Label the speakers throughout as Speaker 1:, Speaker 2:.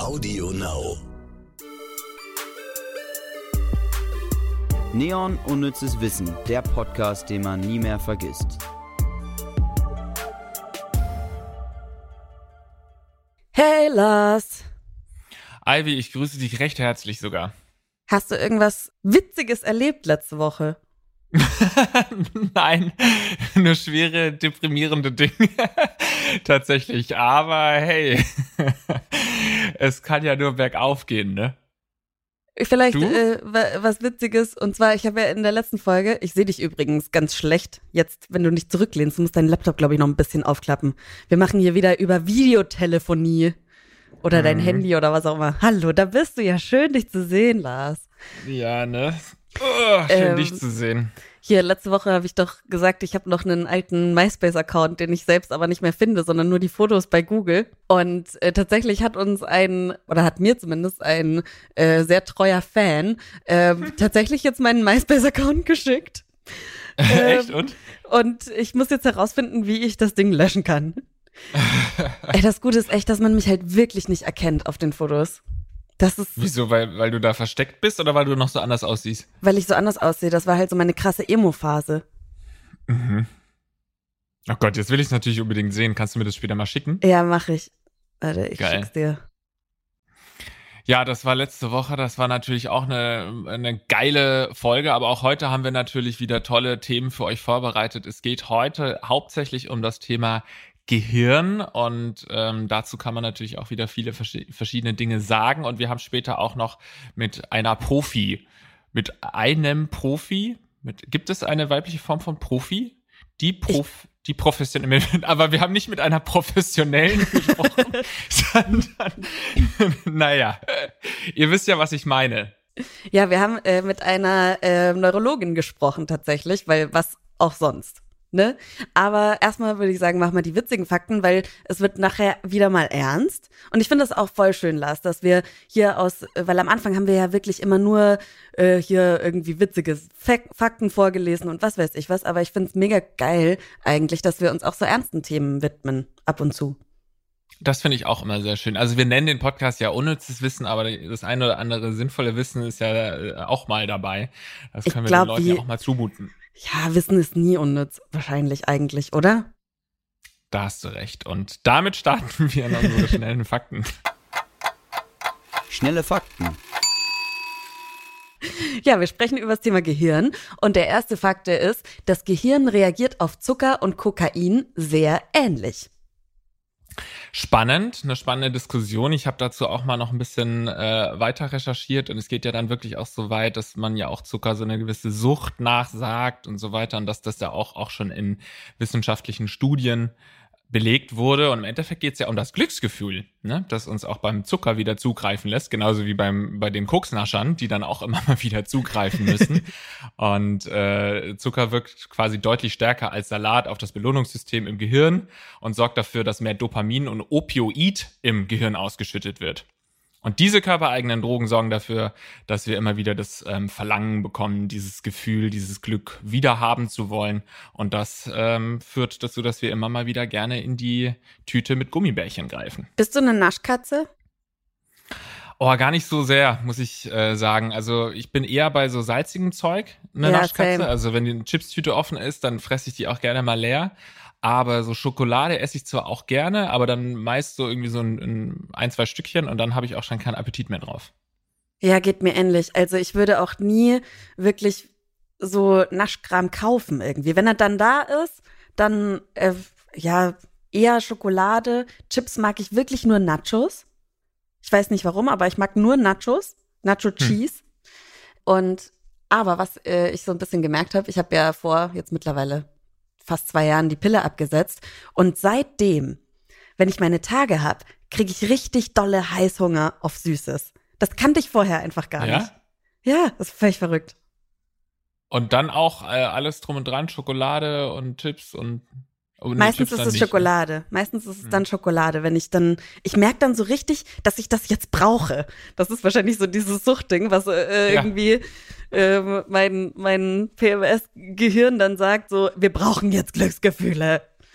Speaker 1: Audio Now.
Speaker 2: Neon Unnützes Wissen, der Podcast, den man nie mehr vergisst.
Speaker 3: Hey Lars,
Speaker 4: Ivy, ich grüße dich recht herzlich sogar.
Speaker 3: hast du irgendwas Witziges erlebt letzte Woche?
Speaker 4: Nein, nur schwere, deprimierende Dinge. Tatsächlich. Aber hey, es kann ja nur bergauf gehen, ne?
Speaker 3: Vielleicht äh, wa- was Witziges. Und zwar, ich habe ja in der letzten Folge, ich sehe dich übrigens ganz schlecht, jetzt, wenn du nicht zurücklehnst, du musst deinen Laptop, glaube ich, noch ein bisschen aufklappen. Wir machen hier wieder über Videotelefonie. Oder dein
Speaker 4: Mhm.
Speaker 3: Handy oder was auch immer. Hallo, da bist du ja. Schön, dich zu sehen, Lars.
Speaker 4: Ja, ne? Oh, schön,
Speaker 3: Ähm,
Speaker 4: dich zu sehen.
Speaker 3: Hier, letzte Woche habe ich doch gesagt, ich habe noch einen alten MySpace-Account, den ich selbst aber nicht mehr finde, sondern nur die Fotos bei Google. Und äh, tatsächlich hat uns ein, oder hat mir zumindest ein äh, sehr treuer Fan ähm, tatsächlich jetzt meinen MySpace-Account geschickt.
Speaker 4: Echt? Und?
Speaker 3: Und ich muss jetzt herausfinden, wie ich das Ding löschen kann. Ey, das Gute ist echt, dass man mich halt wirklich nicht erkennt auf den Fotos. Das ist,
Speaker 4: Wieso? Weil, weil du da versteckt bist oder weil du noch so anders aussiehst?
Speaker 3: weil ich so anders aussehe. Das war halt so meine krasse Emo-Phase.
Speaker 4: Mhm. Oh Gott, jetzt will ich es natürlich unbedingt sehen. Kannst du mir das später mal schicken?
Speaker 3: Ja, mache ich. Warte, ich
Speaker 4: Geil.
Speaker 3: schick's dir.
Speaker 4: Ja, das war letzte Woche. Das war natürlich auch eine, eine geile Folge. Aber auch heute haben wir natürlich wieder tolle Themen für euch vorbereitet. Es geht heute hauptsächlich um das Thema Gehirn und ähm, dazu kann man natürlich auch wieder viele verschi- verschiedene Dinge sagen. Und wir haben später auch noch mit einer Profi, mit einem Profi, mit, gibt es eine weibliche Form von Profi? Die Prof, die professionelle, aber wir haben nicht mit einer professionellen gesprochen, sondern, naja, ihr wisst ja, was ich meine.
Speaker 3: Ja, wir haben äh, mit einer äh, Neurologin gesprochen tatsächlich, weil was auch sonst. Ne? Aber erstmal würde ich sagen, mach mal die witzigen Fakten, weil es wird nachher wieder mal ernst. Und ich finde das auch voll schön, Lars, dass wir hier aus, weil am Anfang haben wir ja wirklich immer nur äh, hier irgendwie witzige Fak Fakten vorgelesen und was weiß ich was. Aber ich finde es mega geil eigentlich, dass wir uns auch so ernsten Themen widmen, ab und zu.
Speaker 4: Das finde ich auch immer sehr schön. Also wir nennen den Podcast ja unnützes Wissen, aber das eine oder andere sinnvolle Wissen ist ja äh, auch mal dabei. Das
Speaker 3: Ich
Speaker 4: können wir
Speaker 3: glaub,
Speaker 4: den Leuten ja auch mal zumuten.
Speaker 3: Ja, Wissen ist nie unnütz, wahrscheinlich eigentlich, oder?
Speaker 4: Da hast du recht. Und damit starten wir in unsere schnellen Fakten.
Speaker 2: Schnelle Fakten.
Speaker 3: Ja, wir sprechen über das Thema Gehirn und der erste Fakt ist, das Gehirn reagiert auf Zucker und Kokain sehr ähnlich.
Speaker 4: Spannend, eine spannende Diskussion. Ich habe dazu auch mal noch ein bisschen äh, weiter recherchiert und es geht ja dann wirklich auch so weit, dass man ja auch Zucker so eine gewisse Sucht nachsagt und so weiter und dass das ja auch, auch schon in wissenschaftlichen Studien belegt wurde. Und im Endeffekt geht es ja um das Glücksgefühl, ne? das uns auch beim Zucker wieder zugreifen lässt, genauso wie beim bei den Koksnaschern, die dann auch immer mal wieder zugreifen müssen. und äh, Zucker wirkt quasi deutlich stärker als Salat auf das Belohnungssystem im Gehirn und sorgt dafür, dass mehr Dopamin und Opioid im Gehirn ausgeschüttet wird. Und diese körpereigenen Drogen sorgen dafür, dass wir immer wieder das ähm, Verlangen bekommen, dieses Gefühl, dieses Glück wieder haben zu wollen. Und das ähm, führt dazu, dass wir immer mal wieder gerne in die Tüte mit Gummibärchen greifen.
Speaker 3: Bist du eine Naschkatze?
Speaker 4: Oh, gar nicht so sehr, muss ich äh, sagen. Also ich bin eher bei so salzigem Zeug, eine
Speaker 3: Ja,
Speaker 4: Naschkatze.
Speaker 3: same.
Speaker 4: Also wenn die Chipstüte offen ist, dann fresse ich die auch gerne mal leer. Aber so Schokolade esse ich zwar auch gerne, aber dann meist so irgendwie so ein, ein zwei Stückchen und dann habe ich auch schon keinen Appetit mehr drauf.
Speaker 3: Ja, geht mir ähnlich. Also ich würde auch nie wirklich so Naschkram kaufen irgendwie. Wenn er dann da ist, dann äh, ja eher Schokolade. Chips mag ich wirklich nur Nachos. Ich weiß nicht warum, aber ich mag nur Nachos, Nacho Cheese. Und aber was äh, ich so ein bisschen gemerkt habe, ich habe ja vor jetzt mittlerweile fast zwei Jahren die Pille abgesetzt und seitdem, wenn ich meine Tage habe, kriege ich richtig dolle Heißhunger auf Süßes. Das kannte ich vorher einfach gar
Speaker 4: Ja?
Speaker 3: nicht. Ja, das ist völlig verrückt.
Speaker 4: Und dann auch äh, alles drum und dran, Schokolade und Chips und
Speaker 3: Meistens ist es
Speaker 4: nicht, ne?
Speaker 3: Schokolade. Meistens ist es
Speaker 4: Hm.
Speaker 3: dann Schokolade, wenn ich dann, ich merke dann so richtig, dass ich das jetzt brauche. Das ist wahrscheinlich so dieses Suchtding, was äh,
Speaker 4: Ja.
Speaker 3: irgendwie äh, mein, mein PMS-Gehirn dann sagt, so, wir brauchen jetzt Glücksgefühle.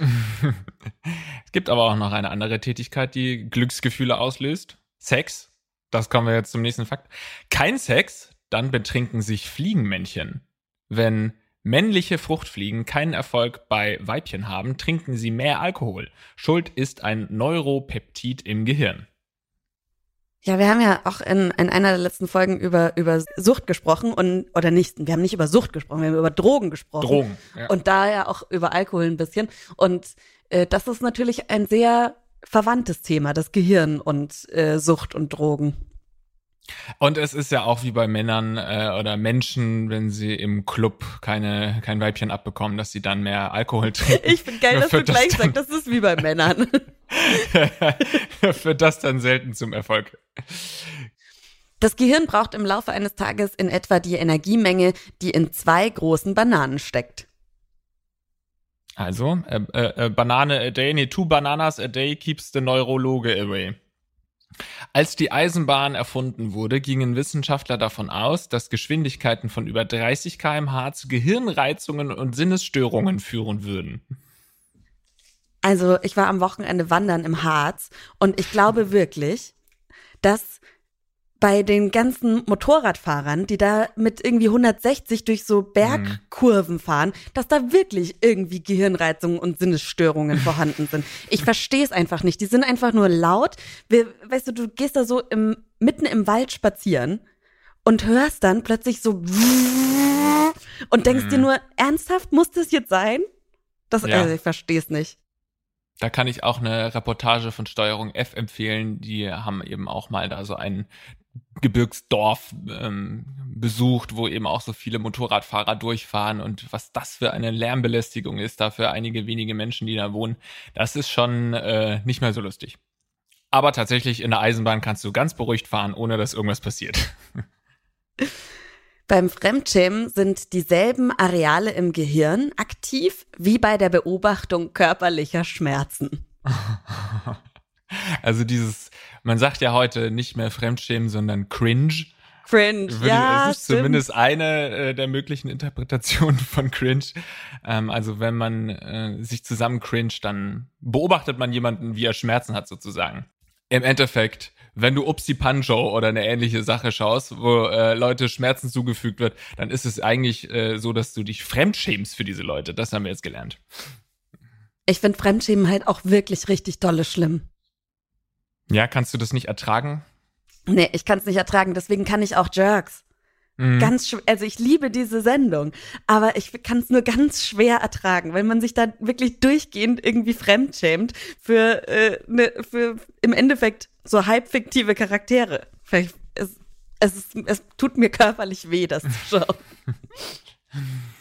Speaker 4: es gibt aber auch noch eine andere Tätigkeit, die Glücksgefühle auslöst. Sex, das kommen wir jetzt zum nächsten Fakt. Kein Sex, dann betrinken sich Fliegenmännchen. Wenn männliche Fruchtfliegen keinen Erfolg bei Weibchen haben, trinken sie mehr Alkohol. Schuld ist ein Neuropeptid im Gehirn.
Speaker 3: Ja, wir haben ja auch in, in einer der letzten Folgen über, über Sucht gesprochen und, oder nicht, wir haben nicht über Sucht gesprochen, wir haben über Drogen gesprochen.
Speaker 4: Drogen, ja.
Speaker 3: Und da ja auch über Alkohol ein bisschen. Und äh, das ist natürlich ein sehr verwandtes Thema, das Gehirn und äh, Sucht und Drogen.
Speaker 4: Und es ist ja auch wie bei Männern äh, oder Menschen, wenn sie im Club keine, kein Weibchen abbekommen, dass sie dann mehr Alkohol trinken.
Speaker 3: Ich finde geil, dass du gleich das sagst, das ist wie bei Männern.
Speaker 4: Führt das dann selten zum Erfolg.
Speaker 3: Das Gehirn braucht im Laufe eines Tages in etwa die Energiemenge, die in zwei großen Bananen steckt.
Speaker 4: Also, äh, äh, äh Banane a day, nee, two bananas a day keeps the Neurologe away. Als die Eisenbahn erfunden wurde, gingen Wissenschaftler davon aus, dass Geschwindigkeiten von über 30 kmh zu Gehirnreizungen und Sinnesstörungen führen würden.
Speaker 3: Also ich war am Wochenende wandern im Harz und ich glaube wirklich, dass bei den ganzen Motorradfahrern, die da mit irgendwie 160 durch so Bergkurven fahren, dass da wirklich irgendwie Gehirnreizungen und Sinnesstörungen vorhanden sind. Ich verstehe es einfach nicht. Die sind einfach nur laut. Wir, weißt du, du gehst da so im, mitten im Wald spazieren und hörst dann plötzlich so und denkst mhm. dir nur, ernsthaft muss das jetzt sein? Das, ja. also ich verstehe es nicht.
Speaker 4: Da kann ich auch eine Reportage von Steuerung F empfehlen. Die haben eben auch mal da so einen Gebirgsdorf ähm, besucht, wo eben auch so viele Motorradfahrer durchfahren und was das für eine Lärmbelästigung ist, da für einige wenige Menschen, die da wohnen, das ist schon äh, nicht mehr so lustig. Aber tatsächlich in der Eisenbahn kannst du ganz beruhigt fahren, ohne dass irgendwas passiert.
Speaker 3: Beim Fremdschämen sind dieselben Areale im Gehirn aktiv wie bei der Beobachtung körperlicher Schmerzen.
Speaker 4: Also dieses man sagt ja heute nicht mehr Fremdschämen, sondern Cringe.
Speaker 3: Cringe, Würde, ja.
Speaker 4: Das ist stimmt. zumindest eine äh, der möglichen Interpretationen von Cringe. Ähm, also wenn man äh, sich zusammen cringe, dann beobachtet man jemanden, wie er Schmerzen hat sozusagen. Im Endeffekt, wenn du Upsi Pancho oder eine ähnliche Sache schaust, wo äh, Leute Schmerzen zugefügt wird, dann ist es eigentlich äh, so, dass du dich fremdschämst für diese Leute. Das haben wir jetzt gelernt.
Speaker 3: Ich finde Fremdschämen halt auch wirklich richtig dolle schlimm.
Speaker 4: Ja, kannst du das nicht ertragen?
Speaker 3: Nee, ich kann es nicht ertragen, deswegen kann ich auch Jerks. Mhm. Ganz schwer, also ich liebe diese Sendung, aber ich kann es nur ganz schwer ertragen, weil man sich da wirklich durchgehend irgendwie fremdschämt für, äh, ne, für im Endeffekt so halbfiktive Charaktere. Es, es, ist, es tut mir körperlich weh, das zu schauen.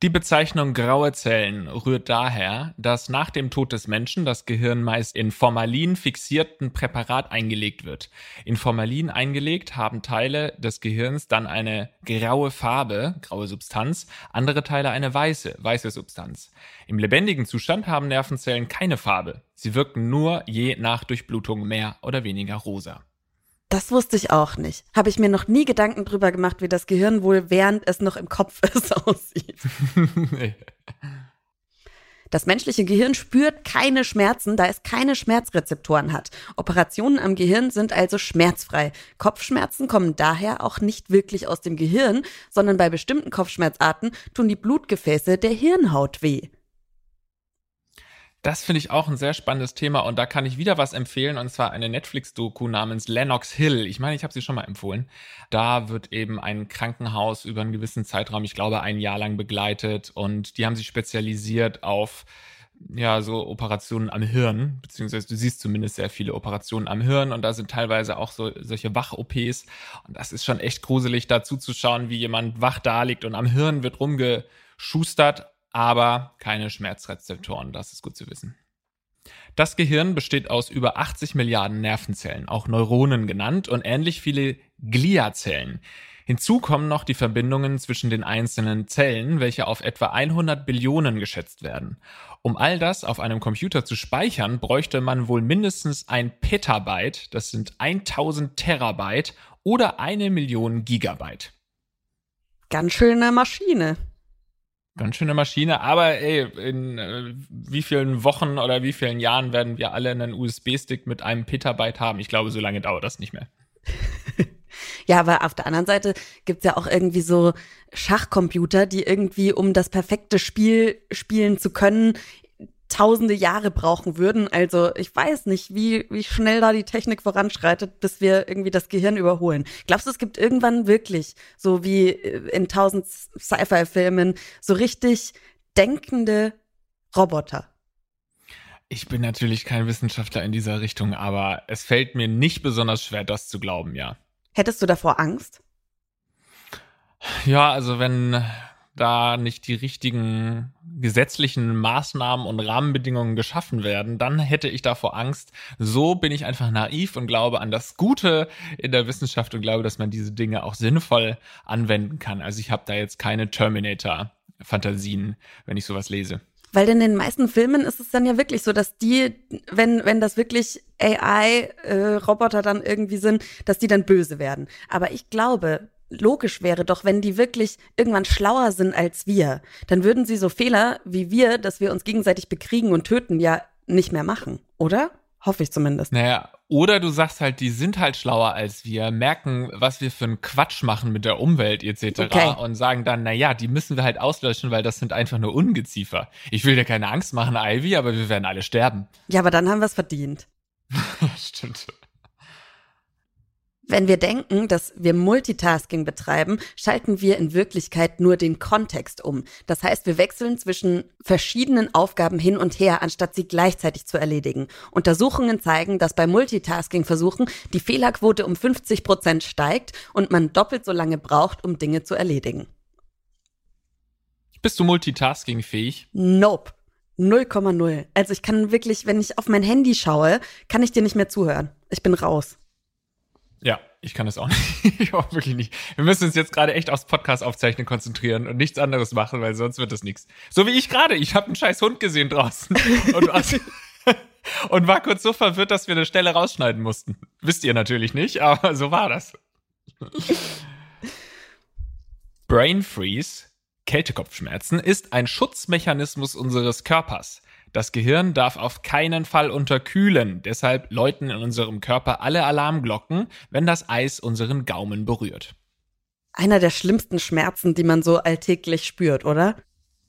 Speaker 4: Die Bezeichnung graue Zellen rührt daher, dass nach dem Tod des Menschen das Gehirn meist in Formalin fixierten Präparat eingelegt wird. In Formalin eingelegt haben Teile des Gehirns dann eine graue Farbe, graue Substanz, andere Teile eine weiße, weiße Substanz. Im lebendigen Zustand haben Nervenzellen keine Farbe. Sie wirken nur je nach Durchblutung mehr oder weniger rosa.
Speaker 3: Das wusste ich auch nicht. Habe ich mir noch nie Gedanken drüber gemacht, wie das Gehirn wohl während es noch im Kopf ist aussieht. nee. Das menschliche Gehirn spürt keine Schmerzen, da es keine Schmerzrezeptoren hat. Operationen am Gehirn sind also schmerzfrei. Kopfschmerzen kommen daher auch nicht wirklich aus dem Gehirn, sondern bei bestimmten Kopfschmerzarten tun die Blutgefäße der Hirnhaut weh.
Speaker 4: Das finde ich auch ein sehr spannendes Thema und da kann ich wieder was empfehlen und zwar eine Netflix-Doku namens Lennox Hill. Ich meine, ich habe sie schon mal empfohlen. Da wird eben ein Krankenhaus über einen gewissen Zeitraum, ich glaube ein Jahr lang begleitet und die haben sich spezialisiert auf ja, so Operationen am Hirn, beziehungsweise du siehst zumindest sehr viele Operationen am Hirn und da sind teilweise auch so solche Wach-OPs und das ist schon echt gruselig, da zuzuschauen, wie jemand wach da liegt und am Hirn wird rumgeschustert aber keine Schmerzrezeptoren. Das ist gut zu wissen. Das Gehirn besteht aus über 80 Milliarden Nervenzellen, auch Neuronen genannt, und ähnlich viele Gliazellen. Hinzu kommen noch die Verbindungen zwischen den einzelnen Zellen, welche auf etwa 100 Billionen geschätzt werden. Um all das auf einem Computer zu speichern, bräuchte man wohl mindestens ein Petabyte, das sind 1000 Terabyte oder eine Million Gigabyte.
Speaker 3: Ganz schöne Maschine.
Speaker 4: Ganz schöne Maschine, aber ey, in äh, wie vielen Wochen oder wie vielen Jahren werden wir alle einen USB-Stick mit einem Petabyte haben? Ich glaube, so lange dauert das nicht mehr.
Speaker 3: ja, aber auf der anderen Seite gibt's ja auch irgendwie so Schachcomputer, die irgendwie, um das perfekte Spiel spielen zu können, tausende Jahre brauchen würden. Also ich weiß nicht, wie, wie schnell da die Technik voranschreitet, bis wir irgendwie das Gehirn überholen. Glaubst du, es gibt irgendwann wirklich, so wie in tausend Sci-Fi-Filmen, so richtig denkende Roboter?
Speaker 4: Ich bin natürlich kein Wissenschaftler in dieser Richtung, aber es fällt mir nicht besonders schwer, das zu glauben, ja.
Speaker 3: Hättest du davor Angst?
Speaker 4: Ja, also wenn da nicht die richtigen gesetzlichen Maßnahmen und Rahmenbedingungen geschaffen werden, dann hätte ich davor Angst. So bin ich einfach naiv und glaube an das Gute in der Wissenschaft und glaube, dass man diese Dinge auch sinnvoll anwenden kann. Also ich habe da jetzt keine Terminator-Fantasien, wenn ich sowas lese.
Speaker 3: Weil in den meisten Filmen ist es dann ja wirklich so, dass die, wenn, wenn das wirklich AI-Roboter äh, dann irgendwie sind, dass die dann böse werden. Aber ich glaube, logisch wäre doch, wenn die wirklich irgendwann schlauer sind als wir, dann würden sie so Fehler wie wir, dass wir uns gegenseitig bekriegen und töten, ja nicht mehr machen, oder? Hoffe ich zumindest.
Speaker 4: Naja, oder du sagst halt, die sind halt schlauer als wir, merken, was wir für einen Quatsch machen mit der Umwelt etc. Okay. und sagen dann, naja, die müssen wir halt auslöschen, weil das sind einfach nur Ungeziefer. Ich will dir keine Angst machen, Ivy, aber wir werden alle sterben.
Speaker 3: Ja, aber dann haben wir es verdient.
Speaker 4: Stimmt.
Speaker 3: Wenn wir denken, dass wir Multitasking betreiben, schalten wir in Wirklichkeit nur den Kontext um. Das heißt, wir wechseln zwischen verschiedenen Aufgaben hin und her, anstatt sie gleichzeitig zu erledigen. Untersuchungen zeigen, dass bei Multitasking-Versuchen die Fehlerquote um 50 Prozent steigt und man doppelt so lange braucht, um Dinge zu erledigen.
Speaker 4: Bist du multitasking-fähig?
Speaker 3: Nope. 0,0. Also ich kann wirklich, wenn ich auf mein Handy schaue, kann ich dir nicht mehr zuhören. Ich bin raus.
Speaker 4: Ich kann das auch nicht. ich auch wirklich nicht. Wir müssen uns jetzt gerade echt aufs Podcast aufzeichnen konzentrieren und nichts anderes machen, weil sonst wird das nichts. So wie ich gerade. Ich habe einen scheiß Hund gesehen draußen und, und war kurz so verwirrt, dass wir eine Stelle rausschneiden mussten. Wisst ihr natürlich nicht, aber so war das. Brain Freeze, Kältekopfschmerzen, ist ein Schutzmechanismus unseres Körpers. Das Gehirn darf auf keinen Fall unterkühlen, deshalb läuten in unserem Körper alle Alarmglocken, wenn das Eis unseren Gaumen berührt.
Speaker 3: Einer der schlimmsten Schmerzen, die man so alltäglich spürt, oder?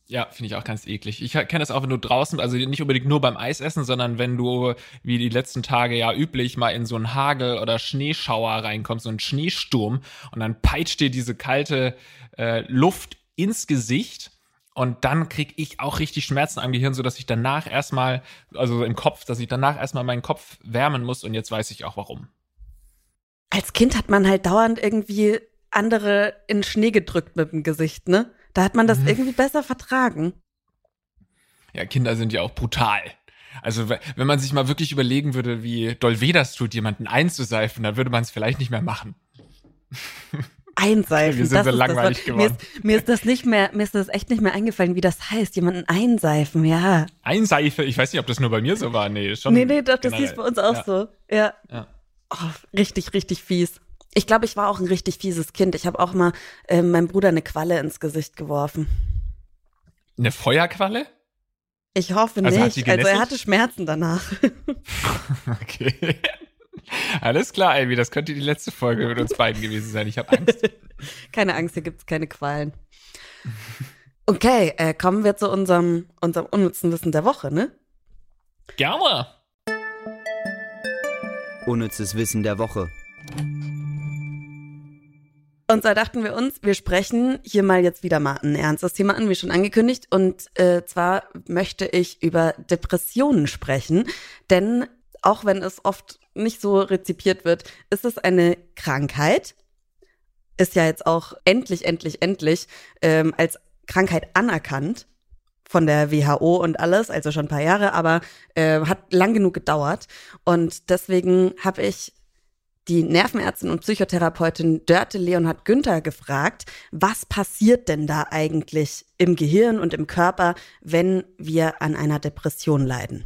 Speaker 4: Ja, finde ich auch ganz eklig. Ich kenne das auch, wenn du draußen, also nicht unbedingt nur beim Eisessen, sondern wenn du, wie die letzten Tage ja üblich, mal in so einen Hagel- oder Schneeschauer reinkommst, so einen Schneesturm, und dann peitscht dir diese kalte äh, Luft ins Gesicht und dann kriege ich auch richtig Schmerzen am Gehirn, so dass ich danach erstmal, also im Kopf, dass ich danach erstmal meinen Kopf wärmen muss und jetzt weiß ich auch warum.
Speaker 3: Als Kind hat man halt dauernd irgendwie andere in Schnee gedrückt mit dem Gesicht, ne? Da hat man das mhm. irgendwie besser vertragen.
Speaker 4: Ja, Kinder sind ja auch brutal. Also wenn man sich mal wirklich überlegen würde, wie doll weh das tut, jemanden einzuseifen, dann würde man es vielleicht nicht mehr machen.
Speaker 3: Einseifen.
Speaker 4: Wir sind so langweilig geworden.
Speaker 3: Mir ist, mir ist, das nicht mehr, mir ist das echt nicht mehr eingefallen, wie das heißt. Jemanden einseifen, ja.
Speaker 4: Einseife? Ich weiß nicht, ob das nur bei mir so war. Nee, schon.
Speaker 3: Nee, nee, doch, das hieß bei uns auch ja. so. Ja. ja. Oh, richtig, richtig fies. Ich glaube, ich war auch ein richtig fieses Kind. Ich habe auch mal äh, meinem Bruder eine Qualle ins Gesicht geworfen.
Speaker 4: Eine Feuerqualle?
Speaker 3: Ich hoffe also nicht. Also er hatte Schmerzen danach.
Speaker 4: okay. Alles klar, Amy, das könnte die letzte Folge mit uns beiden gewesen sein. Ich habe Angst.
Speaker 3: keine Angst, hier gibt es keine Qualen. Okay, äh, kommen wir zu unserem, unserem unnützen Wissen der Woche, ne?
Speaker 4: Gerne.
Speaker 2: Unnützes Wissen der Woche.
Speaker 3: Und da dachten wir uns, wir sprechen hier mal jetzt wieder mal ein ernstes Thema an, wie schon angekündigt. Und äh, zwar möchte ich über Depressionen sprechen. Denn auch wenn es oft nicht so rezipiert wird, ist es eine Krankheit. Ist ja jetzt auch endlich, endlich, endlich ähm, als Krankheit anerkannt von der WHO und alles, also schon ein paar Jahre, aber äh, hat lang genug gedauert. Und deswegen habe ich die Nervenärztin und Psychotherapeutin Dörte Leonhard Günther gefragt, was passiert denn da eigentlich im Gehirn und im Körper, wenn wir an einer Depression leiden?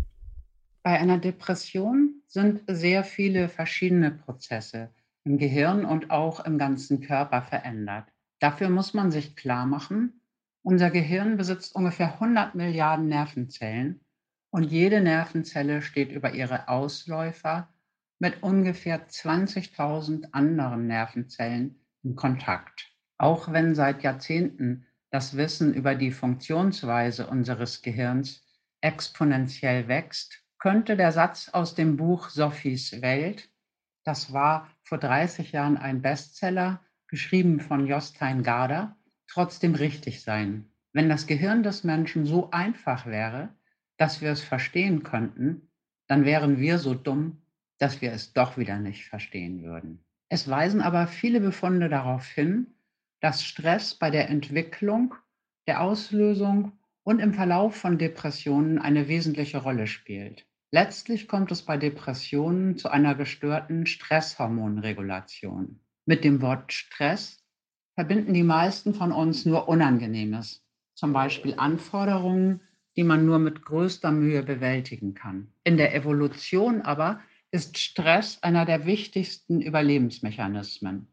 Speaker 1: Bei einer Depression sind sehr viele verschiedene Prozesse im Gehirn und auch im ganzen Körper verändert. Dafür muss man sich klar machen, Unser Gehirn besitzt ungefähr 100 Milliarden Nervenzellen und jede Nervenzelle steht über ihre Ausläufer mit ungefähr 20.000 anderen Nervenzellen in Kontakt. Auch wenn seit Jahrzehnten das Wissen über die Funktionsweise unseres Gehirns exponentiell wächst, könnte der Satz aus dem Buch Sophies Welt, das war vor 30 Jahren ein Bestseller, geschrieben von Jostein Garder, trotzdem richtig sein. Wenn das Gehirn des Menschen so einfach wäre, dass wir es verstehen könnten, dann wären wir so dumm, dass wir es doch wieder nicht verstehen würden. Es weisen aber viele Befunde darauf hin, dass Stress bei der Entwicklung, der Auslösung und im Verlauf von Depressionen eine wesentliche Rolle spielt. Letztlich kommt es bei Depressionen zu einer gestörten Stresshormonregulation. Mit dem Wort Stress verbinden die meisten von uns nur Unangenehmes, zum Beispiel Anforderungen, die man nur mit größter Mühe bewältigen kann. In der Evolution aber ist Stress einer der wichtigsten Überlebensmechanismen.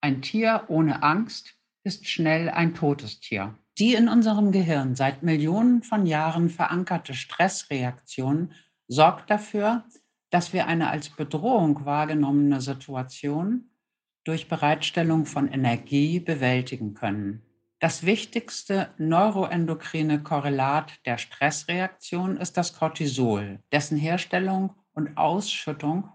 Speaker 1: Ein Tier ohne Angst ist schnell ein totes Tier. Die in unserem Gehirn seit Millionen von Jahren verankerte Stressreaktion sorgt dafür, dass wir eine als Bedrohung wahrgenommene Situation durch Bereitstellung von Energie bewältigen können. Das wichtigste neuroendokrine Korrelat der Stressreaktion ist das Cortisol, dessen Herstellung und Ausschüttung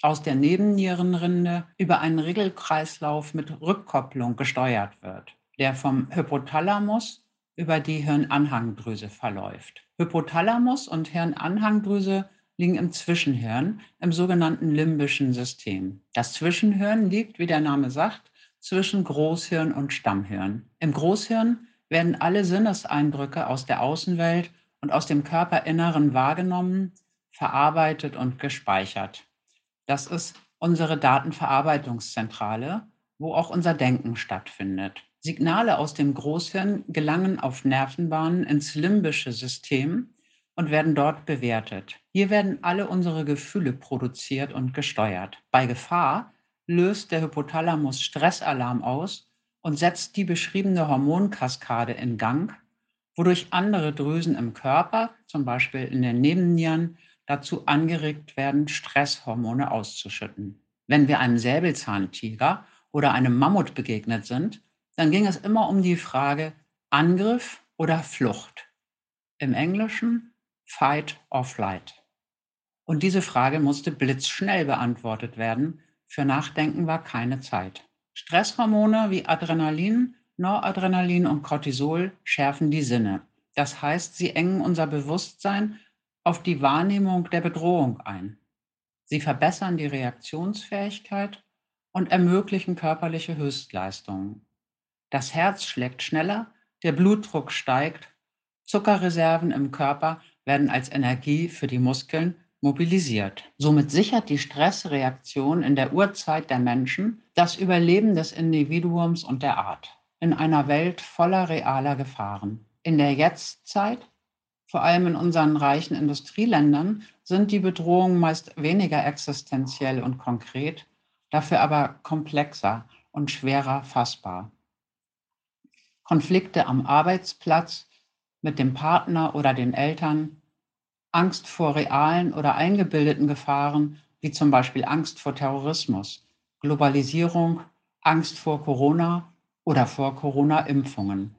Speaker 1: aus der Nebennierenrinde über einen Regelkreislauf mit Rückkopplung gesteuert wird, der vom Hypothalamus über die Hirnanhangdrüse verläuft. Hypothalamus und Hirnanhangdrüse liegen im Zwischenhirn, im sogenannten limbischen System. Das Zwischenhirn liegt, wie der Name sagt, zwischen Großhirn und Stammhirn. Im Großhirn werden alle Sinneseindrücke aus der Außenwelt und aus dem Körperinneren wahrgenommen, verarbeitet und gespeichert. Das ist unsere Datenverarbeitungszentrale, wo auch unser Denken stattfindet. Signale aus dem Großhirn gelangen auf Nervenbahnen ins limbische System und werden dort bewertet. Hier werden alle unsere Gefühle produziert und gesteuert. Bei Gefahr löst der Hypothalamus Stressalarm aus und setzt die beschriebene Hormonkaskade in Gang, wodurch andere Drüsen im Körper, zum Beispiel in den Nebennieren, dazu angeregt werden, Stresshormone auszuschütten. Wenn wir einem Säbelzahntiger oder einem Mammut begegnet sind, dann ging es immer um die Frage Angriff oder Flucht. Im Englischen Fight or Flight. Und diese Frage musste blitzschnell beantwortet werden, für Nachdenken war keine Zeit. Stresshormone wie Adrenalin, Noradrenalin und Cortisol schärfen die Sinne. Das heißt, sie engen unser Bewusstsein auf die Wahrnehmung der Bedrohung ein. Sie verbessern die Reaktionsfähigkeit und ermöglichen körperliche Höchstleistungen. Das Herz schlägt schneller, der Blutdruck steigt, Zuckerreserven im Körper werden als Energie für die Muskeln mobilisiert. Somit sichert die Stressreaktion in der Urzeit der Menschen das Überleben des Individuums und der Art in einer Welt voller realer Gefahren. In der Jetztzeit, vor allem in unseren reichen Industrieländern, sind die Bedrohungen meist weniger existenziell und konkret, dafür aber komplexer und schwerer fassbar. Konflikte am Arbeitsplatz mit dem Partner oder den Eltern, Angst vor realen oder eingebildeten Gefahren, wie zum Beispiel Angst vor Terrorismus, Globalisierung, Angst vor Corona oder vor Corona-Impfungen.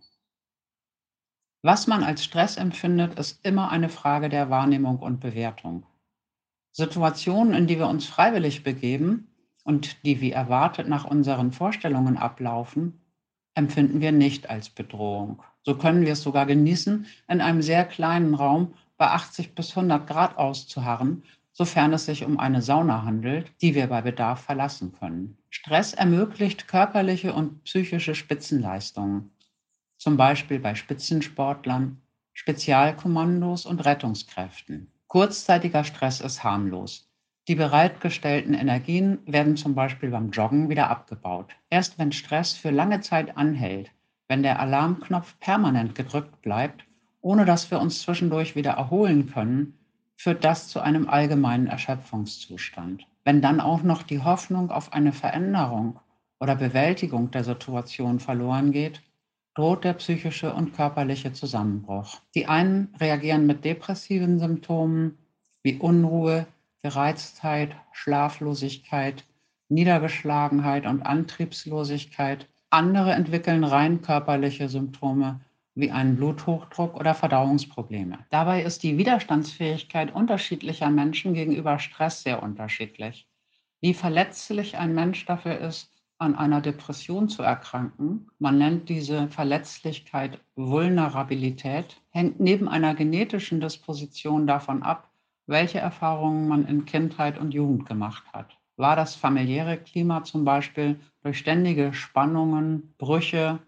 Speaker 1: Was man als Stress empfindet, ist immer eine Frage der Wahrnehmung und Bewertung. Situationen, in die wir uns freiwillig begeben und die wie erwartet nach unseren Vorstellungen ablaufen, empfinden wir nicht als Bedrohung. So können wir es sogar genießen, in einem sehr kleinen Raum bei 80 bis 100 Grad auszuharren, sofern es sich um eine Sauna handelt, die wir bei Bedarf verlassen können. Stress ermöglicht körperliche und psychische Spitzenleistungen, zum Beispiel bei Spitzensportlern, Spezialkommandos und Rettungskräften. Kurzzeitiger Stress ist harmlos. Die bereitgestellten Energien werden zum Beispiel beim Joggen wieder abgebaut. Erst wenn Stress für lange Zeit anhält, wenn der Alarmknopf permanent gedrückt bleibt ohne dass wir uns zwischendurch wieder erholen können, führt das zu einem allgemeinen Erschöpfungszustand. Wenn dann auch noch die Hoffnung auf eine Veränderung oder Bewältigung der Situation verloren geht, droht der psychische und körperliche Zusammenbruch. Die einen reagieren mit depressiven Symptomen wie Unruhe, Gereiztheit, Schlaflosigkeit, Niedergeschlagenheit und Antriebslosigkeit. Andere entwickeln rein körperliche Symptome wie einen Bluthochdruck oder Verdauungsprobleme. Dabei ist die Widerstandsfähigkeit unterschiedlicher Menschen gegenüber Stress sehr unterschiedlich. Wie verletzlich ein Mensch dafür ist, an einer Depression zu erkranken, man nennt diese Verletzlichkeit Vulnerabilität, hängt neben einer genetischen Disposition davon ab, welche Erfahrungen man in Kindheit und Jugend gemacht hat. War das familiäre Klima zum Beispiel durch ständige Spannungen, Brüche,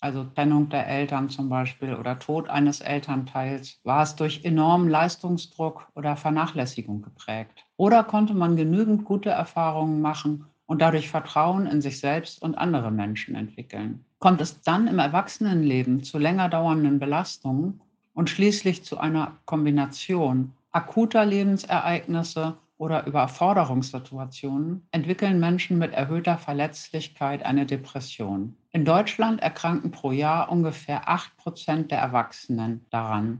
Speaker 1: also Trennung der Eltern zum Beispiel oder Tod eines Elternteils, war es durch enormen Leistungsdruck oder Vernachlässigung geprägt? Oder konnte man genügend gute Erfahrungen machen und dadurch Vertrauen in sich selbst und andere Menschen entwickeln? Kommt es dann im Erwachsenenleben zu länger dauernden Belastungen und schließlich zu einer Kombination akuter Lebensereignisse oder Überforderungssituationen entwickeln Menschen mit erhöhter Verletzlichkeit eine Depression. In Deutschland erkranken pro Jahr ungefähr 8 Prozent der Erwachsenen daran.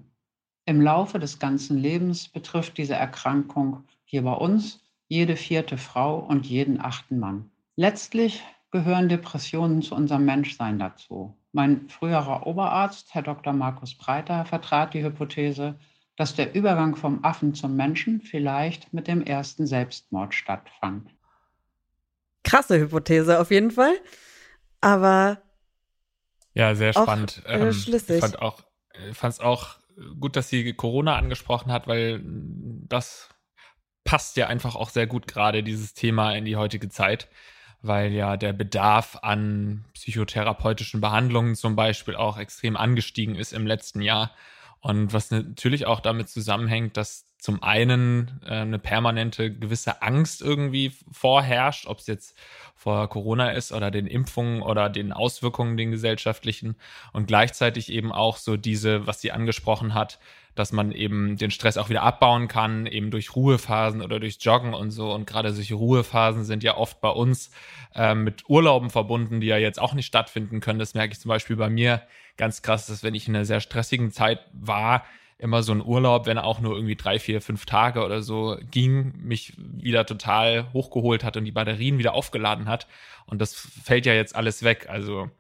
Speaker 1: Im Laufe des ganzen Lebens betrifft diese Erkrankung hier bei uns jede vierte Frau und jeden achten Mann. Letztlich gehören Depressionen zu unserem Menschsein dazu. Mein früherer Oberarzt, Herr Dr. Markus Breiter, vertrat die Hypothese, dass der Übergang vom Affen zum Menschen vielleicht mit dem ersten Selbstmord stattfand.
Speaker 3: Krasse Hypothese auf jeden Fall, aber
Speaker 4: ja, sehr spannend.
Speaker 3: Auch, äh, ähm, schlüssig.
Speaker 4: Ich fand auch, fand es auch gut, dass sie Corona angesprochen hat, weil das passt ja einfach auch sehr gut gerade dieses Thema in die heutige Zeit, weil ja der Bedarf an psychotherapeutischen Behandlungen zum Beispiel auch extrem angestiegen ist im letzten Jahr und was natürlich auch damit zusammenhängt, dass zum einen äh, eine permanente gewisse Angst irgendwie vorherrscht, ob es jetzt vor Corona ist oder den Impfungen oder den Auswirkungen, den gesellschaftlichen und gleichzeitig eben auch so diese, was sie angesprochen hat, dass man eben den Stress auch wieder abbauen kann, eben durch Ruhephasen oder durchs Joggen und so. Und gerade solche Ruhephasen sind ja oft bei uns äh, mit Urlauben verbunden, die ja jetzt auch nicht stattfinden können. Das merke ich zum Beispiel bei mir ganz krass, dass wenn ich in einer sehr stressigen Zeit war, immer so ein Urlaub, wenn er auch nur irgendwie drei, vier, fünf Tage oder so ging, mich wieder total hochgeholt hat und die Batterien wieder aufgeladen hat. Und das fällt ja jetzt alles weg. Also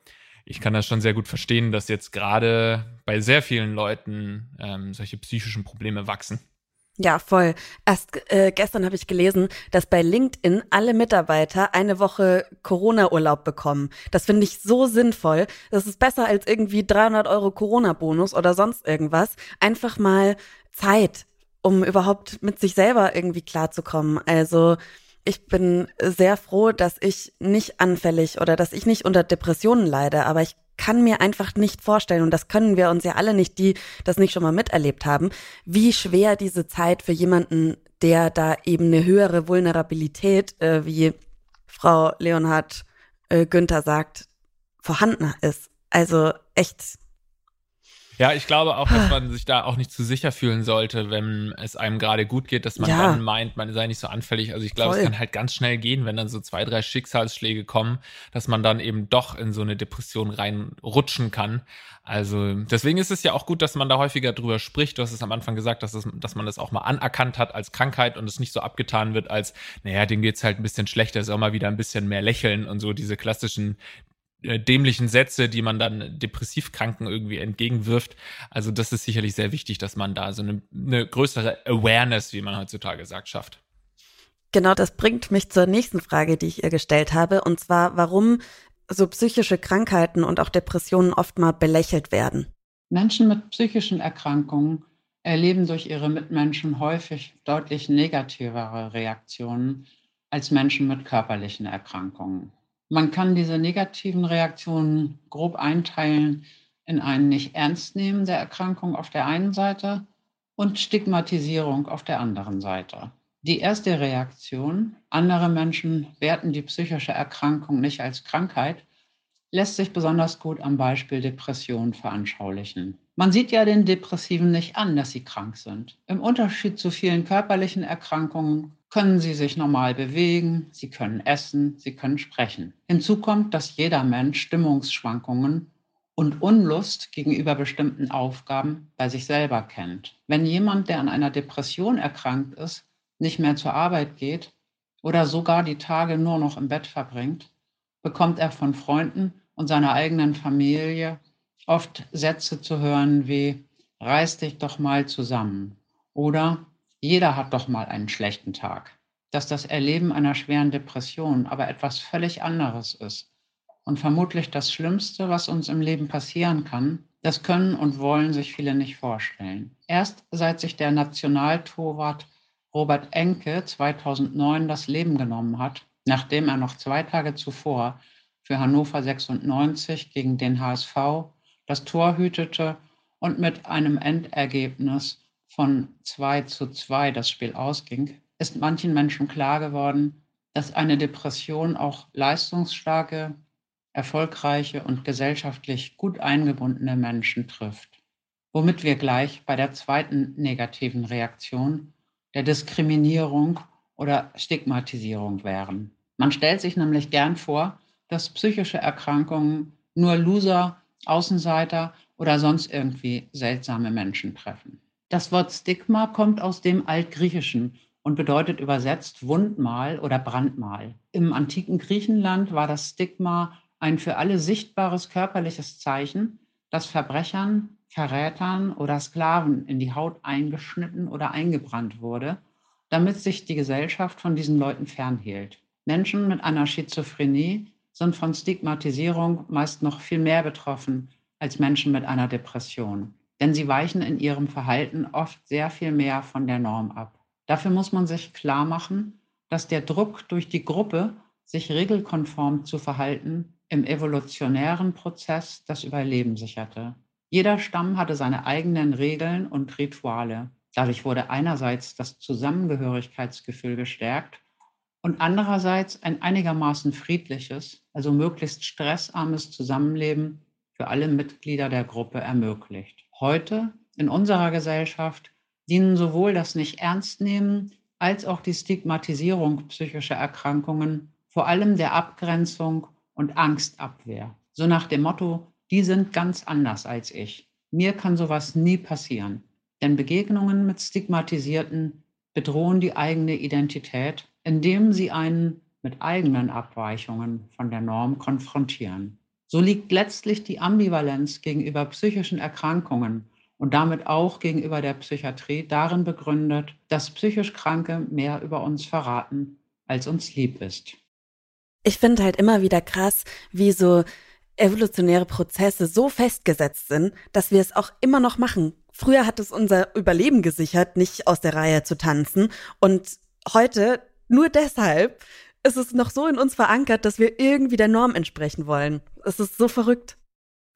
Speaker 4: ich kann das schon sehr gut verstehen, dass jetzt gerade bei sehr vielen Leuten ähm, solche psychischen Probleme wachsen.
Speaker 3: Ja, voll. Erst äh, gestern habe ich gelesen, dass bei LinkedIn alle Mitarbeiter eine Woche Corona-Urlaub bekommen. Das finde ich so sinnvoll. Das ist besser als irgendwie 300 Euro Corona-Bonus oder sonst irgendwas. Einfach mal Zeit, um überhaupt mit sich selber irgendwie klarzukommen. Also ich bin sehr froh, dass ich nicht anfällig oder dass ich nicht unter Depressionen leide, aber ich kann mir einfach nicht vorstellen, und das können wir uns ja alle nicht, die das nicht schon mal miterlebt haben, wie schwer diese Zeit für jemanden, der da eben eine höhere Vulnerabilität, äh, wie Frau Leonhard äh, Günther sagt, vorhanden ist. Also echt
Speaker 4: ja, ich glaube auch, dass man sich da auch nicht zu sicher fühlen sollte, wenn es einem gerade gut geht, dass man ja. dann meint, man sei nicht so anfällig. Also ich glaube, Voll. es kann halt ganz schnell gehen, wenn dann so zwei, drei Schicksalsschläge kommen, dass man dann eben doch in so eine Depression reinrutschen kann. Also deswegen ist es ja auch gut, dass man da häufiger drüber spricht. Du hast es am Anfang gesagt, dass, es, dass man das auch mal anerkannt hat als Krankheit und es nicht so abgetan wird als, naja, dem geht's halt ein bisschen schlechter, soll mal wieder ein bisschen mehr lächeln und so diese klassischen dämlichen Sätze, die man dann Depressivkranken irgendwie entgegenwirft. Also das ist sicherlich sehr wichtig, dass man da so eine, eine größere Awareness, wie man heutzutage sagt, schafft.
Speaker 3: Genau, das bringt mich zur nächsten Frage, die ich ihr gestellt habe, und zwar, warum so psychische Krankheiten und auch Depressionen oft mal belächelt werden.
Speaker 1: Menschen mit psychischen Erkrankungen erleben durch ihre Mitmenschen häufig deutlich negativere Reaktionen als Menschen mit körperlichen Erkrankungen. Man kann diese negativen Reaktionen grob einteilen in ein Nicht-Ernst-Nehmen der Erkrankung auf der einen Seite und Stigmatisierung auf der anderen Seite. Die erste Reaktion, andere Menschen werten die psychische Erkrankung nicht als Krankheit, lässt sich besonders gut am Beispiel Depression veranschaulichen. Man sieht ja den Depressiven nicht an, dass sie krank sind. Im Unterschied zu vielen körperlichen Erkrankungen können sie sich normal bewegen, sie können essen, sie können sprechen. Hinzu kommt, dass jeder Mensch Stimmungsschwankungen und Unlust gegenüber bestimmten Aufgaben bei sich selber kennt. Wenn jemand, der an einer Depression erkrankt ist, nicht mehr zur Arbeit geht oder sogar die Tage nur noch im Bett verbringt, bekommt er von Freunden und seiner eigenen Familie oft Sätze zu hören wie Reiß dich doch mal zusammen oder Jeder hat doch mal einen schlechten Tag. Dass das Erleben einer schweren Depression aber etwas völlig anderes ist und vermutlich das Schlimmste, was uns im Leben passieren kann, das können und wollen sich viele nicht vorstellen. Erst seit sich der Nationaltorwart Robert Enke 2009 das Leben genommen hat, nachdem er noch zwei Tage zuvor für Hannover 96 gegen den HSV das Tor hütete und mit einem Endergebnis von 2 zu 2 das Spiel ausging, ist manchen Menschen klar geworden, dass eine Depression auch leistungsstarke, erfolgreiche und gesellschaftlich gut eingebundene Menschen trifft. Womit wir gleich bei der zweiten negativen Reaktion, der Diskriminierung oder Stigmatisierung wären. Man stellt sich nämlich gern vor, dass psychische Erkrankungen nur Loser, Außenseiter oder sonst irgendwie seltsame Menschen treffen. Das Wort Stigma kommt aus dem Altgriechischen und bedeutet übersetzt Wundmal oder Brandmal. Im antiken Griechenland war das Stigma ein für alle sichtbares körperliches Zeichen, das Verbrechern, Verrätern oder Sklaven in die Haut eingeschnitten oder eingebrannt wurde, damit sich die Gesellschaft von diesen Leuten fernhielt. Menschen mit einer Schizophrenie sind von Stigmatisierung meist noch viel mehr betroffen als Menschen mit einer Depression, denn sie weichen in ihrem Verhalten oft sehr viel mehr von der Norm ab. Dafür muss man sich klar machen, dass der Druck durch die Gruppe, sich regelkonform zu verhalten, im evolutionären Prozess das Überleben sicherte. Jeder Stamm hatte seine eigenen Regeln und Rituale. Dadurch wurde einerseits das Zusammengehörigkeitsgefühl gestärkt und andererseits ein einigermaßen friedliches, also möglichst stressarmes Zusammenleben für alle Mitglieder der Gruppe ermöglicht. Heute in unserer Gesellschaft dienen sowohl das Nicht-Ernst-Nehmen als auch die Stigmatisierung psychischer Erkrankungen vor allem der Abgrenzung und Angstabwehr. So nach dem Motto, die sind ganz anders als ich. Mir kann sowas nie passieren. Denn Begegnungen mit Stigmatisierten bedrohen die eigene Identität, indem sie einen mit eigenen Abweichungen von der Norm konfrontieren. So liegt letztlich die Ambivalenz gegenüber psychischen Erkrankungen und damit auch gegenüber der Psychiatrie darin begründet, dass psychisch Kranke mehr über uns verraten, als uns lieb ist
Speaker 3: ich finde halt immer wieder krass, wie so evolutionäre Prozesse so festgesetzt sind, dass wir es auch immer noch machen. Früher hat es unser Überleben gesichert, nicht aus der Reihe zu tanzen. Und heute, nur deshalb, ist es noch so in uns verankert, dass wir irgendwie der Norm entsprechen wollen. Es ist so verrückt.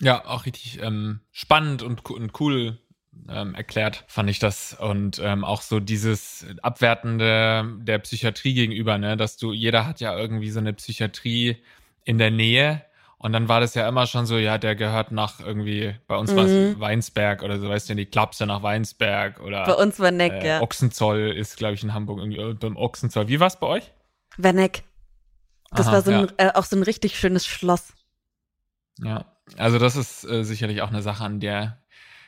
Speaker 4: Ja, auch richtig ähm, spannend und, und cool, ähm, erklärt, fand ich das. Und ähm, auch so dieses Abwertende der Psychiatrie gegenüber, ne, dass du, jeder hat ja irgendwie so eine Psychiatrie in der Nähe. Und dann war das ja immer schon so, ja, der gehört nach irgendwie, bei uns mhm. war es Weinsberg oder so, weißt du, die Klapse nach Weinsberg oder.
Speaker 3: Bei uns war Neck,
Speaker 4: äh,
Speaker 3: ja.
Speaker 4: Ochsenzoll ist, glaube ich, in Hamburg irgendwie äh, beim Ochsenzoll. Wie war es bei euch?
Speaker 3: Werneck. Das Aha, war so ein, ja. äh, auch so ein richtig schönes Schloss.
Speaker 4: Ja, also das ist äh, sicherlich auch eine Sache, an der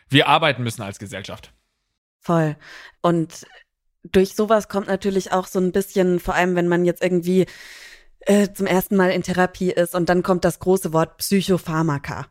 Speaker 4: wir arbeiten müssen als Gesellschaft.
Speaker 3: Voll. Und durch sowas kommt natürlich auch so ein bisschen, vor allem wenn man jetzt irgendwie äh, zum ersten Mal in Therapie ist und dann kommt das große Wort Psychopharmaka.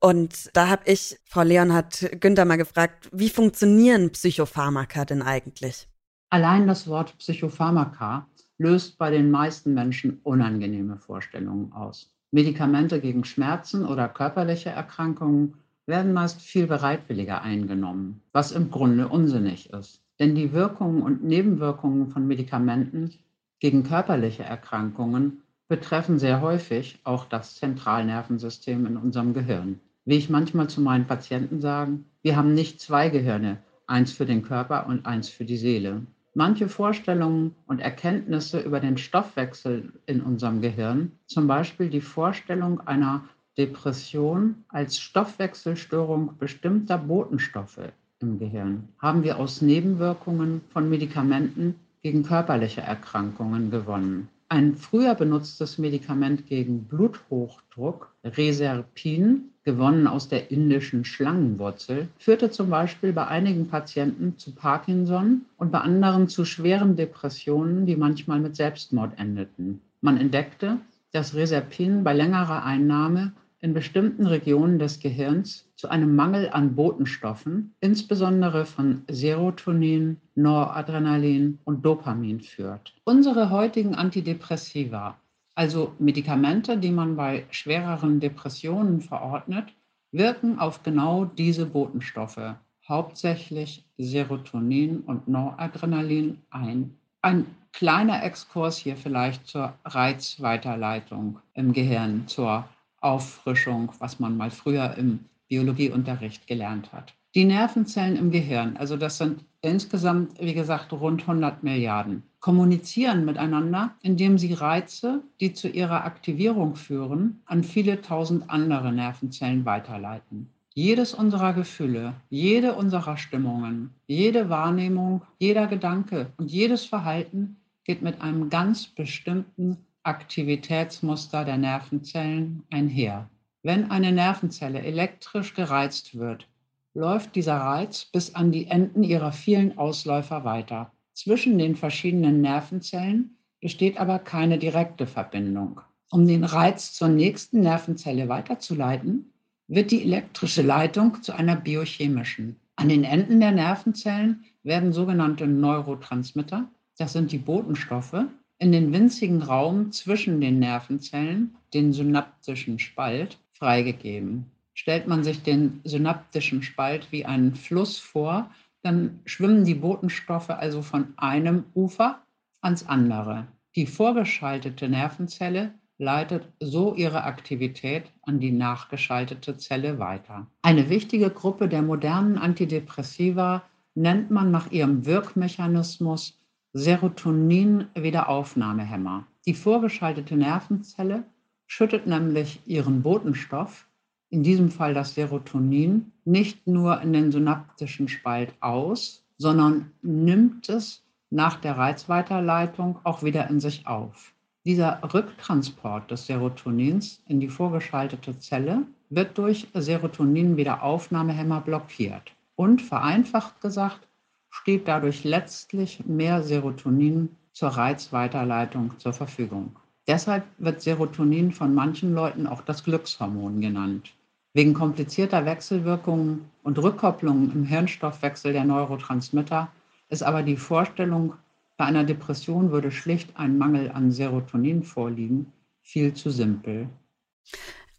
Speaker 3: Und da habe ich, Frau Leon hat Günther mal gefragt, wie funktionieren Psychopharmaka denn eigentlich?
Speaker 1: Allein das Wort Psychopharmaka löst bei den meisten Menschen unangenehme Vorstellungen aus. Medikamente gegen Schmerzen oder körperliche Erkrankungen werden meist viel bereitwilliger eingenommen, was im Grunde unsinnig ist. Denn die Wirkungen und Nebenwirkungen von Medikamenten gegen körperliche Erkrankungen betreffen sehr häufig auch das Zentralnervensystem in unserem Gehirn. Wie ich manchmal zu meinen Patienten sage, wir haben nicht zwei Gehirne, eins für den Körper und eins für die Seele. Manche Vorstellungen und Erkenntnisse über den Stoffwechsel in unserem Gehirn, zum Beispiel die Vorstellung einer Depression als Stoffwechselstörung bestimmter Botenstoffe im Gehirn haben wir aus Nebenwirkungen von Medikamenten gegen körperliche Erkrankungen gewonnen. Ein früher benutztes Medikament gegen Bluthochdruck, Reserpin, gewonnen aus der indischen Schlangenwurzel, führte zum Beispiel bei einigen Patienten zu Parkinson und bei anderen zu schweren Depressionen, die manchmal mit Selbstmord endeten. Man entdeckte, dass Reserpin bei längerer Einnahme in bestimmten Regionen des Gehirns zu einem Mangel an Botenstoffen, insbesondere von Serotonin, Noradrenalin und Dopamin führt. Unsere heutigen Antidepressiva, also Medikamente, die man bei schwereren Depressionen verordnet, wirken auf genau diese Botenstoffe, hauptsächlich Serotonin und Noradrenalin ein. Ein kleiner Exkurs hier vielleicht zur Reizweiterleitung im Gehirn, zur Auffrischung, was man mal früher im Biologieunterricht gelernt hat. Die Nervenzellen im Gehirn, also das sind insgesamt, wie gesagt, rund 100 Milliarden, kommunizieren miteinander, indem sie Reize, die zu ihrer Aktivierung führen, an viele tausend andere Nervenzellen weiterleiten. Jedes unserer Gefühle, jede unserer Stimmungen, jede Wahrnehmung, jeder Gedanke und jedes Verhalten geht mit einem ganz bestimmten Aktivitätsmuster der Nervenzellen einher. Wenn eine Nervenzelle elektrisch gereizt wird, läuft dieser Reiz bis an die Enden ihrer vielen Ausläufer weiter. Zwischen den verschiedenen Nervenzellen besteht aber keine direkte Verbindung. Um den Reiz zur nächsten Nervenzelle weiterzuleiten, wird die elektrische Leitung zu einer biochemischen. An den Enden der Nervenzellen werden sogenannte Neurotransmitter, das sind die Botenstoffe, in den winzigen Raum zwischen den Nervenzellen, den synaptischen Spalt, freigegeben. Stellt man sich den synaptischen Spalt wie einen Fluss vor, dann schwimmen die Botenstoffe also von einem Ufer ans andere. Die vorgeschaltete Nervenzelle leitet so ihre Aktivität an die nachgeschaltete Zelle weiter. Eine wichtige Gruppe der modernen Antidepressiva nennt man nach ihrem Wirkmechanismus Serotonin-Wiederaufnahmehämmer. Die vorgeschaltete Nervenzelle schüttet nämlich ihren Botenstoff, in diesem Fall das Serotonin, nicht nur in den synaptischen Spalt aus, sondern nimmt es nach der Reizweiterleitung auch wieder in sich auf. Dieser Rücktransport des Serotonins in die vorgeschaltete Zelle wird durch Serotonin-Wiederaufnahmehämmer blockiert. Und vereinfacht gesagt, steht dadurch letztlich mehr Serotonin zur Reizweiterleitung zur Verfügung. Deshalb wird Serotonin von manchen Leuten auch das Glückshormon genannt. Wegen komplizierter Wechselwirkungen und Rückkopplungen im Hirnstoffwechsel der Neurotransmitter ist aber die Vorstellung, bei einer Depression würde schlicht ein Mangel an Serotonin vorliegen, viel zu simpel.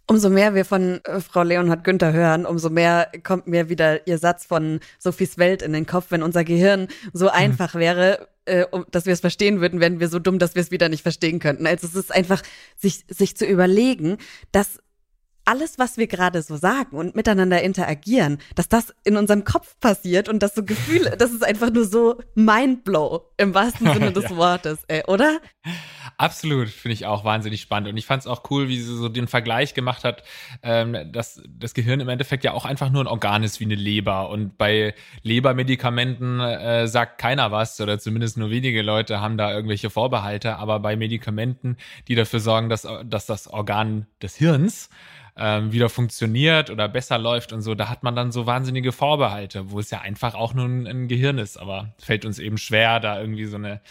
Speaker 3: Umso mehr wir von äh, Frau Leonhard Günther hören, umso mehr kommt mir wieder ihr Satz von Sophies Welt in den Kopf. Wenn unser Gehirn so einfach wäre, äh, dass wir es verstehen würden, wären wir so dumm, dass wir es wieder nicht verstehen könnten. Also es ist einfach, sich, sich zu überlegen, dass alles, was wir gerade so sagen und miteinander interagieren, dass das in unserem Kopf passiert und dass so Gefühle, das ist einfach nur so Mindblow im wahrsten Sinne des ja. Wortes, ey, oder?
Speaker 4: Absolut, finde ich auch wahnsinnig spannend. Und ich fand es auch cool, wie sie so den Vergleich gemacht hat, ähm, dass das Gehirn im Endeffekt ja auch einfach nur ein Organ ist wie eine Leber. Und bei Lebermedikamenten äh, sagt keiner was, oder zumindest nur wenige Leute haben da irgendwelche Vorbehalte. Aber bei Medikamenten, die dafür sorgen, dass, dass das Organ des Hirns ähm, wieder funktioniert oder besser läuft und so, da hat man dann so wahnsinnige Vorbehalte, wo es ja einfach auch nur ein, ein Gehirn ist, aber fällt uns eben schwer, da irgendwie so eine,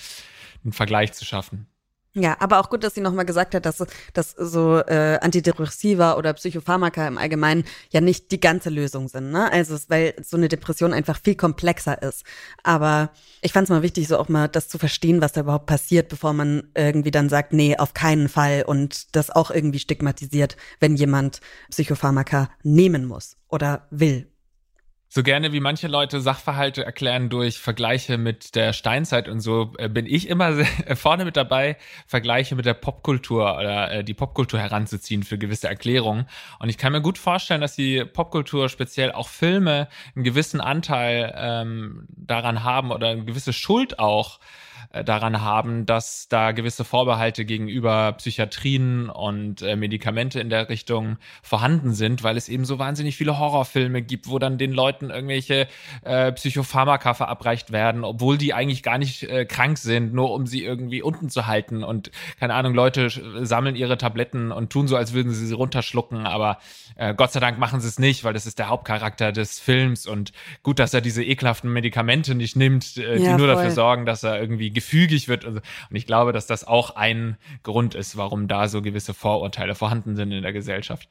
Speaker 4: einen Vergleich zu schaffen.
Speaker 3: Ja, aber auch gut, dass sie nochmal gesagt hat, dass, dass so äh, Antidepressiva oder Psychopharmaka im Allgemeinen ja nicht die ganze Lösung sind. Ne? Also weil so eine Depression einfach viel komplexer ist. Aber ich fand es mal wichtig, so auch mal das zu verstehen, was da überhaupt passiert, bevor man irgendwie dann sagt, nee, auf keinen Fall und das auch irgendwie stigmatisiert, wenn jemand Psychopharmaka nehmen muss oder will
Speaker 4: so gerne wie manche Leute Sachverhalte erklären durch Vergleiche mit der Steinzeit und so, äh, bin ich immer vorne mit dabei, Vergleiche mit der Popkultur oder äh, die Popkultur heranzuziehen für gewisse Erklärungen. Und ich kann mir gut vorstellen, dass die Popkultur, speziell auch Filme, einen gewissen Anteil ähm, daran haben oder eine gewisse Schuld auch daran haben, dass da gewisse Vorbehalte gegenüber Psychiatrien und äh, Medikamente in der Richtung vorhanden sind, weil es eben so wahnsinnig viele Horrorfilme gibt, wo dann den Leuten irgendwelche äh, Psychopharmaka verabreicht werden, obwohl die eigentlich gar nicht äh, krank sind, nur um sie irgendwie unten zu halten. Und keine Ahnung, Leute sammeln ihre Tabletten und tun so, als würden sie sie runterschlucken, aber äh, Gott sei Dank machen sie es nicht, weil das ist der Hauptcharakter des Films. Und gut, dass er diese ekelhaften Medikamente nicht nimmt, äh, die ja, nur dafür sorgen, dass er irgendwie gefügig wird. Und ich glaube, dass das auch ein Grund ist, warum da so gewisse Vorurteile vorhanden sind in der Gesellschaft.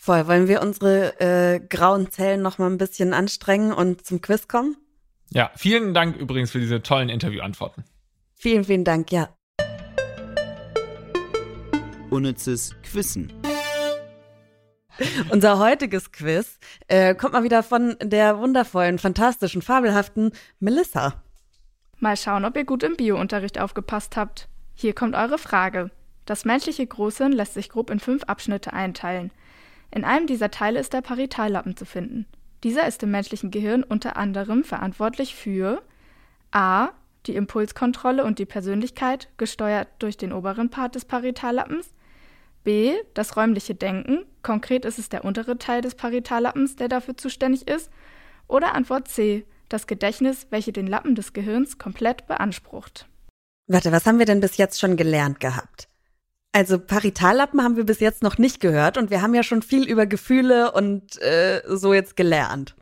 Speaker 3: Voll. Wollen wir unsere äh, grauen Zellen noch mal ein bisschen anstrengen und zum Quiz kommen?
Speaker 4: Ja, vielen Dank übrigens für diese tollen Interviewantworten.
Speaker 3: Vielen, vielen Dank, ja.
Speaker 2: Unnützes Quissen.
Speaker 3: Unser heutiges Quiz äh, kommt mal wieder von der wundervollen, fantastischen, fabelhaften Melissa.
Speaker 5: Mal schauen, ob ihr gut im Biounterricht aufgepasst habt. Hier kommt eure Frage. Das menschliche Großhirn lässt sich grob in fünf Abschnitte einteilen. In einem dieser Teile ist der Paritallappen zu finden. Dieser ist im menschlichen Gehirn unter anderem verantwortlich für a. die Impulskontrolle und die Persönlichkeit, gesteuert durch den oberen Part des Paritallappens, b. das räumliche Denken, konkret ist es der untere Teil des Paritallappens, der dafür zuständig ist, oder Antwort c. das Gedächtnis, welche den Lappen des Gehirns komplett beansprucht.
Speaker 3: Warte, was haben wir denn bis jetzt schon gelernt gehabt? Also Paritallappen haben wir bis jetzt noch nicht gehört und wir haben ja schon viel über Gefühle und äh, so jetzt gelernt.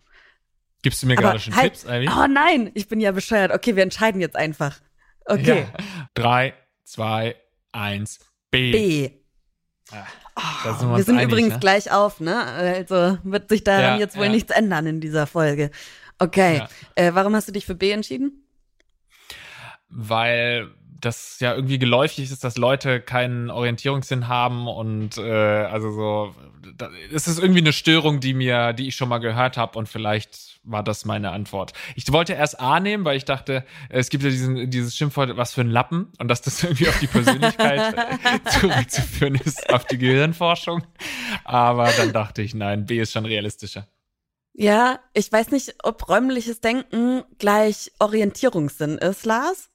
Speaker 4: Gibst du mir gerade schon halt, Tipps,
Speaker 3: Ivy? Oh nein, ich bin ja bescheuert. Okay, wir entscheiden jetzt einfach. Okay.
Speaker 4: Ja. Drei, zwei, eins,
Speaker 3: B. B. Ah, wir, wir sind einig, übrigens ne? gleich auf, ne? Also wird sich daran ja, jetzt wohl ja. nichts ändern in dieser Folge. Okay. Ja. Äh, warum hast du dich für B entschieden?
Speaker 4: Weil das ja irgendwie geläufig ist, dass Leute keinen Orientierungssinn haben und äh, also so, es ist irgendwie eine Störung, die mir, die ich schon mal gehört habe und vielleicht war das meine Antwort. Ich wollte erst A nehmen, weil ich dachte, es gibt ja diesen, dieses Schimpfwort, was für ein Lappen und dass das irgendwie auf die Persönlichkeit zurückzuführen ist, auf die Gehirnforschung. Aber dann dachte ich, nein, B ist schon realistischer.
Speaker 3: Ja, ich weiß nicht, ob räumliches Denken gleich Orientierungssinn ist, Lars.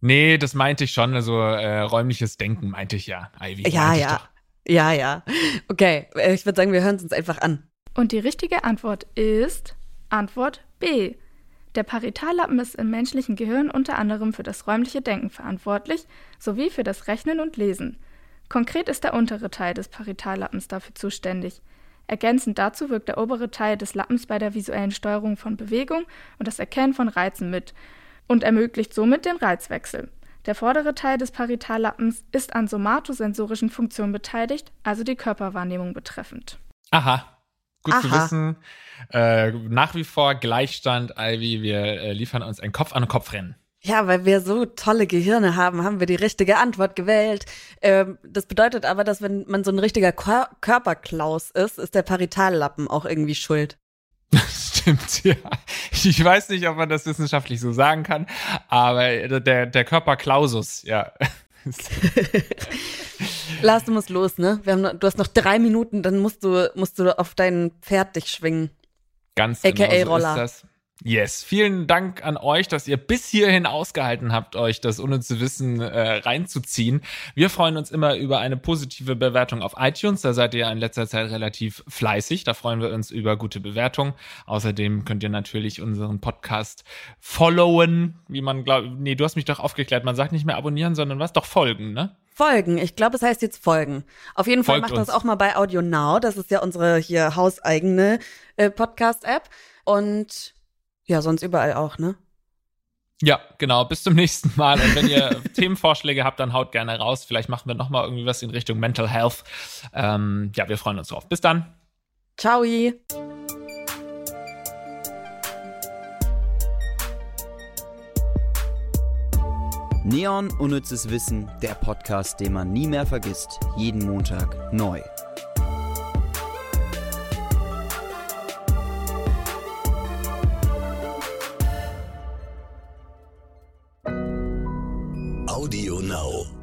Speaker 4: Nee, das meinte ich schon. Also äh, räumliches Denken meinte ich ja.
Speaker 3: Ivy, ja, ja. Ja, ja. Okay, äh, ich würde sagen, wir hören es uns einfach an.
Speaker 5: Und die richtige Antwort ist Antwort B. Der Paritallappen ist im menschlichen Gehirn unter anderem für das räumliche Denken verantwortlich sowie für das Rechnen und Lesen. Konkret ist der untere Teil des Paritallappens dafür zuständig. Ergänzend dazu wirkt der obere Teil des Lappens bei der visuellen Steuerung von Bewegung und das Erkennen von Reizen mit und ermöglicht somit den Reizwechsel. Der vordere Teil des Paritallappens ist an somatosensorischen Funktionen beteiligt, also die Körperwahrnehmung betreffend.
Speaker 4: Aha, gut Aha. zu wissen. Äh, nach wie vor Gleichstand, Ivy. Wir äh, liefern uns ein Kopf an Kopf rennen.
Speaker 3: Ja, weil wir so tolle Gehirne haben, haben wir die richtige Antwort gewählt. Ähm, das bedeutet aber, dass wenn man so ein richtiger Kör Körperklaus ist, ist der Paritallappen auch irgendwie schuld.
Speaker 4: Stimmt, ja. Ich weiß nicht, ob man das wissenschaftlich so sagen kann, aber der, der Körper Klausus, ja.
Speaker 3: Lars, du musst los, ne? Haben, du hast noch drei Minuten, dann musst du, musst du auf dein Pferd dich schwingen.
Speaker 4: Ganz AKA genau so Roller. ist das. Yes, vielen Dank an euch, dass ihr bis hierhin ausgehalten habt, euch das unnütze Wissen äh, reinzuziehen. Wir freuen uns immer über eine positive Bewertung auf iTunes. Da seid ihr in letzter Zeit relativ fleißig. Da freuen wir uns über gute Bewertungen. Außerdem könnt ihr natürlich unseren Podcast followen, wie man glaubt. Nee, du hast mich doch aufgeklärt. Man sagt nicht mehr abonnieren, sondern was? Doch folgen, ne?
Speaker 3: Folgen. Ich glaube, es heißt jetzt Folgen. Auf jeden Fall Folgt macht uns. das auch mal bei Audio Now. Das ist ja unsere hier hauseigene äh, Podcast-App. Und ja, sonst überall auch, ne?
Speaker 4: Ja, genau. Bis zum nächsten Mal. Und wenn ihr Themenvorschläge habt, dann haut gerne raus. Vielleicht machen wir noch mal irgendwie was in Richtung Mental Health. Ähm, ja, wir freuen uns drauf. Bis dann.
Speaker 3: Ciao.
Speaker 2: Neon Unnützes Wissen, der Podcast, den man nie mehr vergisst. Jeden Montag neu.
Speaker 6: Now.